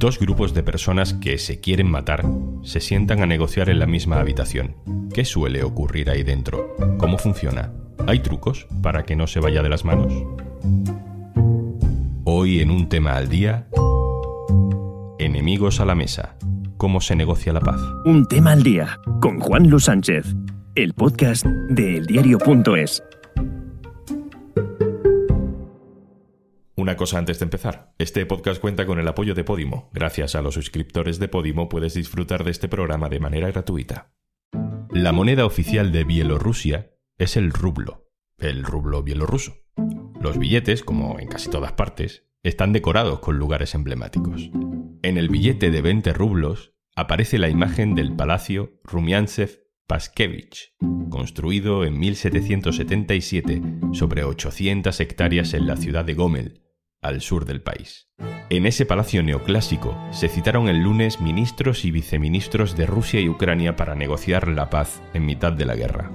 Dos grupos de personas que se quieren matar se sientan a negociar en la misma habitación. ¿Qué suele ocurrir ahí dentro? ¿Cómo funciona? ¿Hay trucos para que no se vaya de las manos? Hoy en un tema al día, enemigos a la mesa. ¿Cómo se negocia la paz? Un tema al día con Juan Luis Sánchez, el podcast de eldiario.es. Una cosa antes de empezar. Este podcast cuenta con el apoyo de Podimo. Gracias a los suscriptores de Podimo puedes disfrutar de este programa de manera gratuita. La moneda oficial de Bielorrusia es el rublo, el rublo bielorruso. Los billetes, como en casi todas partes, están decorados con lugares emblemáticos. En el billete de 20 rublos aparece la imagen del palacio Rumiantsev Paskevich, construido en 1777 sobre 800 hectáreas en la ciudad de Gomel, al sur del país. En ese palacio neoclásico se citaron el lunes ministros y viceministros de Rusia y Ucrania para negociar la paz en mitad de la guerra.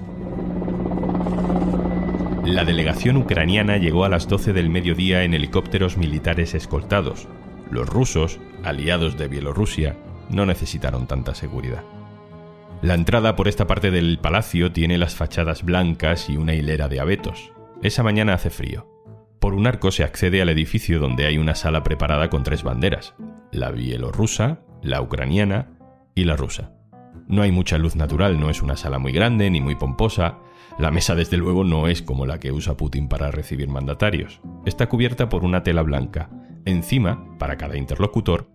La delegación ucraniana llegó a las 12 del mediodía en helicópteros militares escoltados. Los rusos, aliados de Bielorrusia, no necesitaron tanta seguridad. La entrada por esta parte del palacio tiene las fachadas blancas y una hilera de abetos. Esa mañana hace frío. Por un arco se accede al edificio donde hay una sala preparada con tres banderas, la bielorrusa, la ucraniana y la rusa. No hay mucha luz natural, no es una sala muy grande ni muy pomposa. La mesa desde luego no es como la que usa Putin para recibir mandatarios. Está cubierta por una tela blanca. Encima, para cada interlocutor,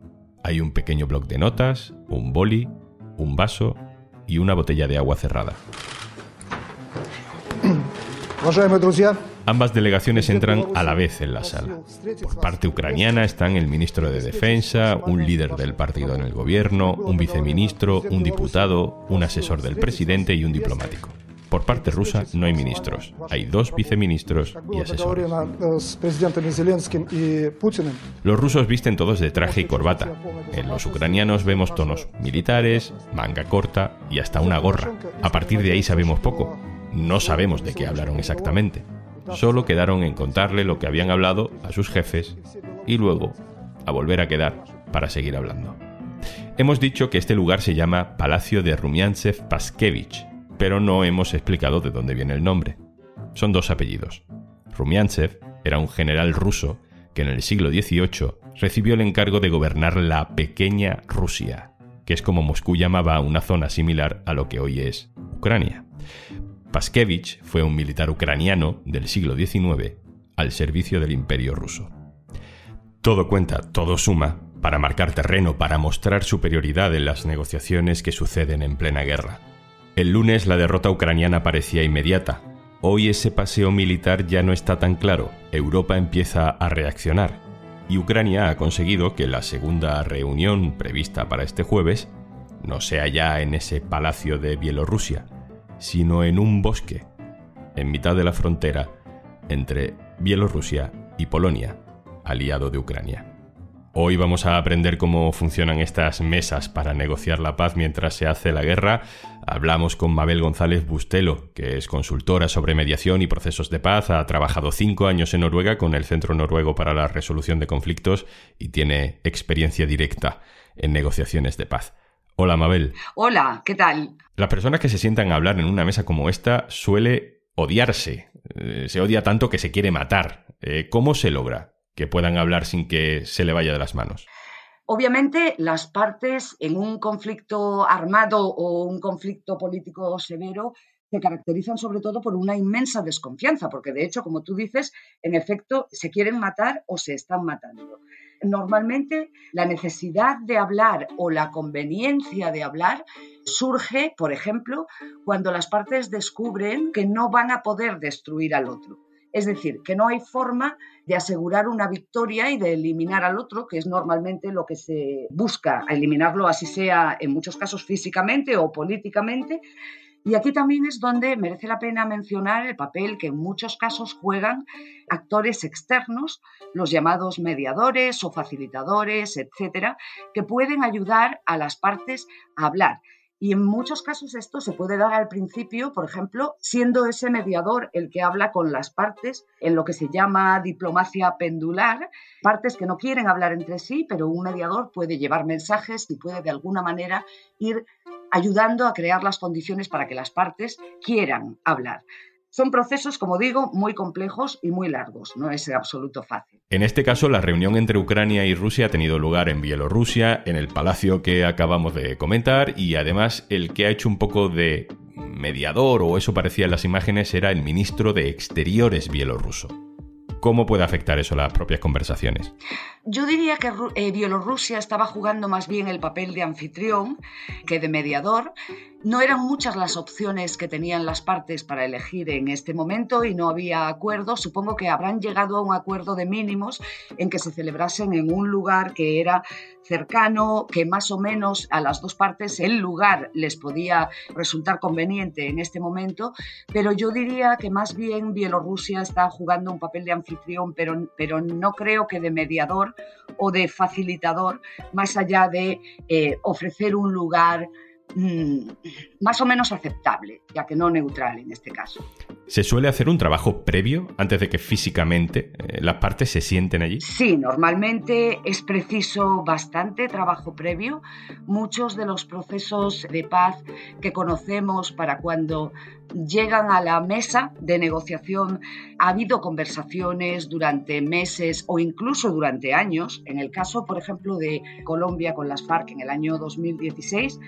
hay un pequeño bloc de notas, un boli, un vaso y una botella de agua cerrada. Ambas delegaciones entran a la vez en la sala. Por parte ucraniana están el ministro de Defensa, un líder del partido en el gobierno, un viceministro, un diputado, un asesor del presidente y un diplomático. Por parte rusa no hay ministros, hay dos viceministros y asesores. Los rusos visten todos de traje y corbata. En los ucranianos vemos tonos militares, manga corta y hasta una gorra. A partir de ahí sabemos poco. No sabemos de qué hablaron exactamente. Solo quedaron en contarle lo que habían hablado a sus jefes y luego a volver a quedar para seguir hablando. Hemos dicho que este lugar se llama Palacio de Rumiantsev Paskevich, pero no hemos explicado de dónde viene el nombre. Son dos apellidos. Rumiantsev era un general ruso que en el siglo XVIII recibió el encargo de gobernar la pequeña Rusia, que es como Moscú llamaba una zona similar a lo que hoy es Ucrania. Paskevich fue un militar ucraniano del siglo XIX al servicio del imperio ruso. Todo cuenta, todo suma, para marcar terreno, para mostrar superioridad en las negociaciones que suceden en plena guerra. El lunes la derrota ucraniana parecía inmediata. Hoy ese paseo militar ya no está tan claro. Europa empieza a reaccionar. Y Ucrania ha conseguido que la segunda reunión prevista para este jueves no sea ya en ese palacio de Bielorrusia, sino en un bosque, en mitad de la frontera entre Bielorrusia y Polonia, aliado de Ucrania. Hoy vamos a aprender cómo funcionan estas mesas para negociar la paz mientras se hace la guerra. Hablamos con Mabel González Bustelo, que es consultora sobre mediación y procesos de paz, ha trabajado cinco años en Noruega con el Centro Noruego para la Resolución de Conflictos y tiene experiencia directa en negociaciones de paz. Hola, Mabel. Hola, ¿qué tal? Las personas que se sientan a hablar en una mesa como esta suele odiarse. Eh, se odia tanto que se quiere matar. Eh, ¿Cómo se logra que puedan hablar sin que se le vaya de las manos? Obviamente, las partes en un conflicto armado o un conflicto político severo se caracterizan sobre todo por una inmensa desconfianza, porque de hecho, como tú dices, en efecto, se quieren matar o se están matando. Normalmente la necesidad de hablar o la conveniencia de hablar surge, por ejemplo, cuando las partes descubren que no van a poder destruir al otro. Es decir, que no hay forma de asegurar una victoria y de eliminar al otro, que es normalmente lo que se busca, eliminarlo así sea en muchos casos físicamente o políticamente, y aquí también es donde merece la pena mencionar el papel que en muchos casos juegan actores externos, los llamados mediadores o facilitadores, etcétera, que pueden ayudar a las partes a hablar. Y en muchos casos esto se puede dar al principio, por ejemplo, siendo ese mediador el que habla con las partes en lo que se llama diplomacia pendular, partes que no quieren hablar entre sí, pero un mediador puede llevar mensajes y puede de alguna manera ir ayudando a crear las condiciones para que las partes quieran hablar. Son procesos, como digo, muy complejos y muy largos, no es absoluto fácil. En este caso, la reunión entre Ucrania y Rusia ha tenido lugar en Bielorrusia, en el palacio que acabamos de comentar, y además el que ha hecho un poco de mediador, o eso parecía en las imágenes, era el ministro de Exteriores bielorruso. ¿Cómo puede afectar eso a las propias conversaciones? Yo diría que eh, Bielorrusia estaba jugando más bien el papel de anfitrión que de mediador. No eran muchas las opciones que tenían las partes para elegir en este momento y no había acuerdo. Supongo que habrán llegado a un acuerdo de mínimos en que se celebrasen en un lugar que era cercano, que más o menos a las dos partes el lugar les podía resultar conveniente en este momento, pero yo diría que más bien Bielorrusia está jugando un papel de anfitrión, pero, pero no creo que de mediador o de facilitador, más allá de eh, ofrecer un lugar más o menos aceptable, ya que no neutral en este caso. ¿Se suele hacer un trabajo previo antes de que físicamente eh, las partes se sienten allí? Sí, normalmente es preciso bastante trabajo previo. Muchos de los procesos de paz que conocemos para cuando llegan a la mesa de negociación, ha habido conversaciones durante meses o incluso durante años. En el caso, por ejemplo, de Colombia con las FARC en el año 2016,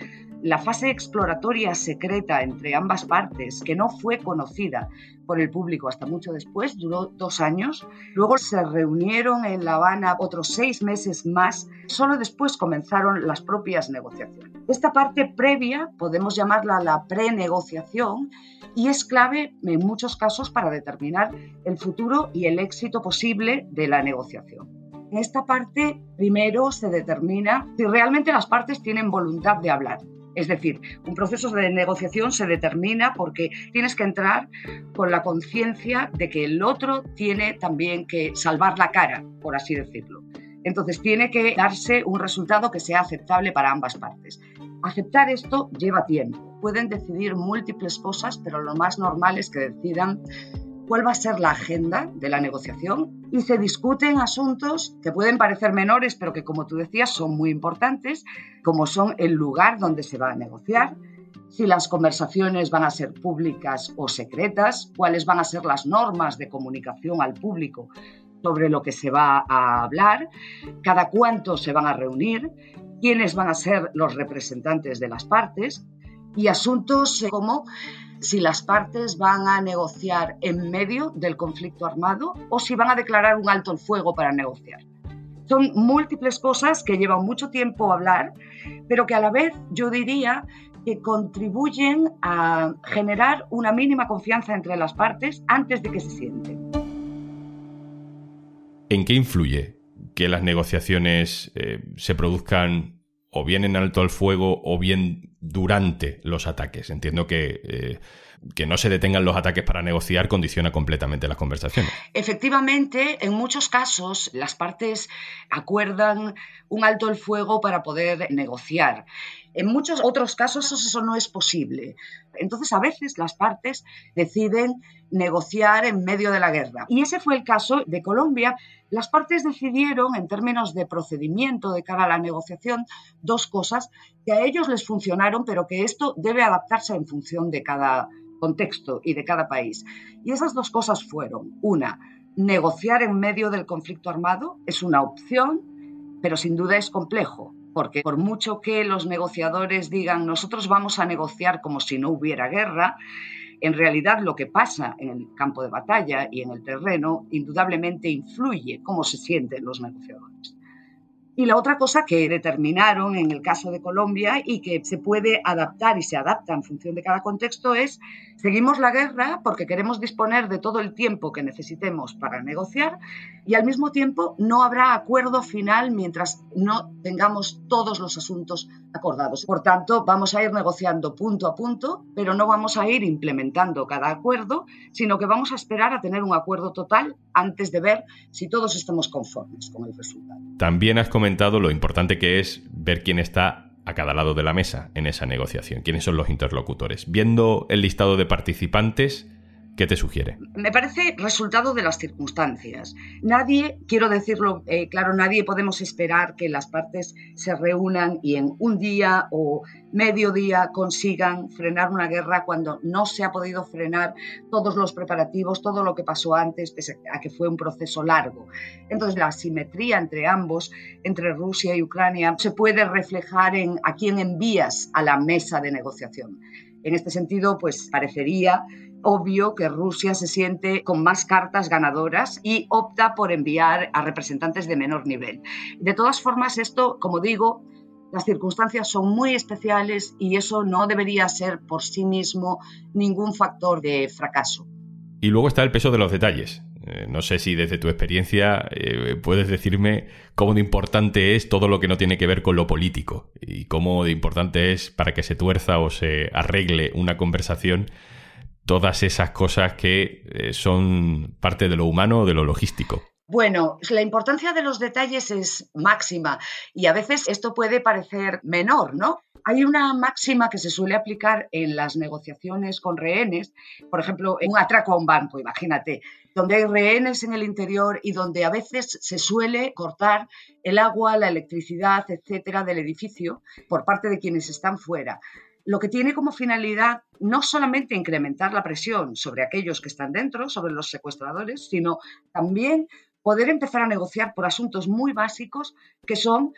la fase exploratoria secreta entre ambas partes, que no fue conocida por el público hasta mucho después, duró dos años. Luego se reunieron en La Habana otros seis meses más. Solo después comenzaron las propias negociaciones. Esta parte previa podemos llamarla la prenegociación y es clave en muchos casos para determinar el futuro y el éxito posible de la negociación. En esta parte, primero se determina si realmente las partes tienen voluntad de hablar. Es decir, un proceso de negociación se determina porque tienes que entrar con la conciencia de que el otro tiene también que salvar la cara, por así decirlo. Entonces tiene que darse un resultado que sea aceptable para ambas partes. Aceptar esto lleva tiempo. Pueden decidir múltiples cosas, pero lo más normal es que decidan cuál va a ser la agenda de la negociación y se discuten asuntos que pueden parecer menores, pero que como tú decías son muy importantes, como son el lugar donde se va a negociar, si las conversaciones van a ser públicas o secretas, cuáles van a ser las normas de comunicación al público sobre lo que se va a hablar, cada cuánto se van a reunir, quiénes van a ser los representantes de las partes y asuntos como si las partes van a negociar en medio del conflicto armado o si van a declarar un alto el fuego para negociar. Son múltiples cosas que llevan mucho tiempo hablar, pero que a la vez yo diría que contribuyen a generar una mínima confianza entre las partes antes de que se sienten. ¿En qué influye que las negociaciones eh, se produzcan o bien en alto al fuego o bien durante los ataques. Entiendo que, eh, que no se detengan los ataques para negociar condiciona completamente las conversaciones. Efectivamente, en muchos casos las partes acuerdan un alto el fuego para poder negociar. En muchos otros casos eso no es posible. Entonces, a veces las partes deciden negociar en medio de la guerra. Y ese fue el caso de Colombia. Las partes decidieron, en términos de procedimiento de cara a la negociación, dos cosas que a ellos les funcionaron, pero que esto debe adaptarse en función de cada contexto y de cada país. Y esas dos cosas fueron, una, negociar en medio del conflicto armado es una opción, pero sin duda es complejo porque por mucho que los negociadores digan nosotros vamos a negociar como si no hubiera guerra, en realidad lo que pasa en el campo de batalla y en el terreno indudablemente influye cómo se sienten los negociadores. Y la otra cosa que determinaron en el caso de Colombia y que se puede adaptar y se adapta en función de cada contexto es, seguimos la guerra porque queremos disponer de todo el tiempo que necesitemos para negociar y al mismo tiempo no habrá acuerdo final mientras no tengamos todos los asuntos acordados. Por tanto, vamos a ir negociando punto a punto, pero no vamos a ir implementando cada acuerdo, sino que vamos a esperar a tener un acuerdo total antes de ver si todos estamos conformes con el resultado. También has comentado lo importante que es ver quién está a cada lado de la mesa en esa negociación? ¿Quiénes son los interlocutores? Viendo el listado de participantes, ¿Qué te sugiere? Me parece resultado de las circunstancias. Nadie, quiero decirlo eh, claro, nadie podemos esperar que las partes se reúnan y en un día o medio día consigan frenar una guerra cuando no se ha podido frenar todos los preparativos, todo lo que pasó antes, pese a que fue un proceso largo. Entonces, la asimetría entre ambos, entre Rusia y Ucrania, se puede reflejar en a quién envías a la mesa de negociación. En este sentido, pues parecería obvio que Rusia se siente con más cartas ganadoras y opta por enviar a representantes de menor nivel. De todas formas, esto, como digo, las circunstancias son muy especiales y eso no debería ser por sí mismo ningún factor de fracaso. Y luego está el peso de los detalles. Eh, no sé si desde tu experiencia eh, puedes decirme cómo de importante es todo lo que no tiene que ver con lo político y cómo de importante es para que se tuerza o se arregle una conversación todas esas cosas que eh, son parte de lo humano o de lo logístico. Bueno, la importancia de los detalles es máxima y a veces esto puede parecer menor, ¿no? Hay una máxima que se suele aplicar en las negociaciones con rehenes, por ejemplo, en un atraco a un banco, imagínate, donde hay rehenes en el interior y donde a veces se suele cortar el agua, la electricidad, etcétera, del edificio por parte de quienes están fuera. Lo que tiene como finalidad no solamente incrementar la presión sobre aquellos que están dentro, sobre los secuestradores, sino también poder empezar a negociar por asuntos muy básicos que son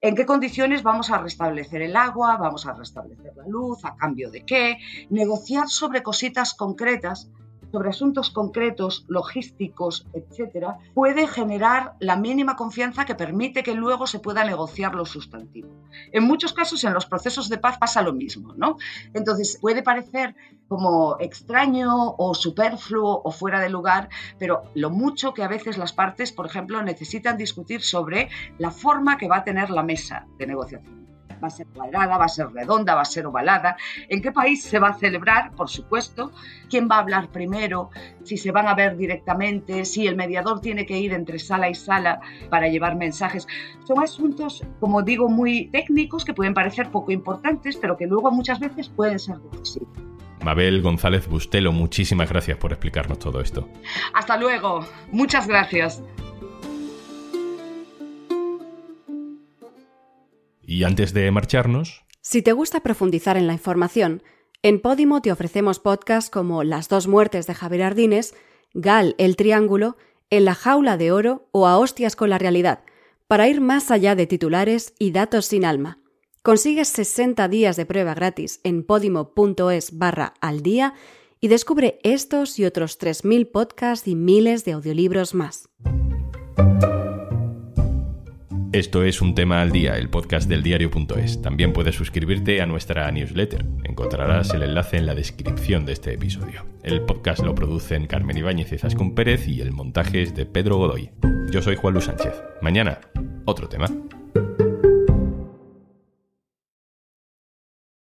en qué condiciones vamos a restablecer el agua, vamos a restablecer la luz, a cambio de qué, negociar sobre cositas concretas sobre asuntos concretos, logísticos, etcétera, puede generar la mínima confianza que permite que luego se pueda negociar lo sustantivo. En muchos casos, en los procesos de paz pasa lo mismo, ¿no? Entonces, puede parecer como extraño o superfluo o fuera de lugar, pero lo mucho que a veces las partes, por ejemplo, necesitan discutir sobre la forma que va a tener la mesa de negociación va a ser cuadrada, va a ser redonda, va a ser ovalada, en qué país se va a celebrar, por supuesto, quién va a hablar primero, si se van a ver directamente, si el mediador tiene que ir entre sala y sala para llevar mensajes. Son asuntos, como digo, muy técnicos que pueden parecer poco importantes, pero que luego muchas veces pueden ser decisivos. Mabel González Bustelo, muchísimas gracias por explicarnos todo esto. Hasta luego. Muchas gracias. Y antes de marcharnos... Si te gusta profundizar en la información, en Podimo te ofrecemos podcasts como Las dos muertes de Javier Ardines, Gal el Triángulo, En la jaula de oro o A hostias con la realidad, para ir más allá de titulares y datos sin alma. Consigues 60 días de prueba gratis en podimo.es barra al día y descubre estos y otros 3.000 podcasts y miles de audiolibros más. Esto es Un Tema al Día, el podcast del diario.es. También puedes suscribirte a nuestra newsletter. Encontrarás el enlace en la descripción de este episodio. El podcast lo producen Carmen Ibáñez y Zascún Pérez y el montaje es de Pedro Godoy. Yo soy Juan Luis Sánchez. Mañana, otro tema.